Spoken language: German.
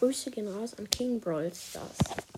Grüße gehen raus an King Brawl Stars.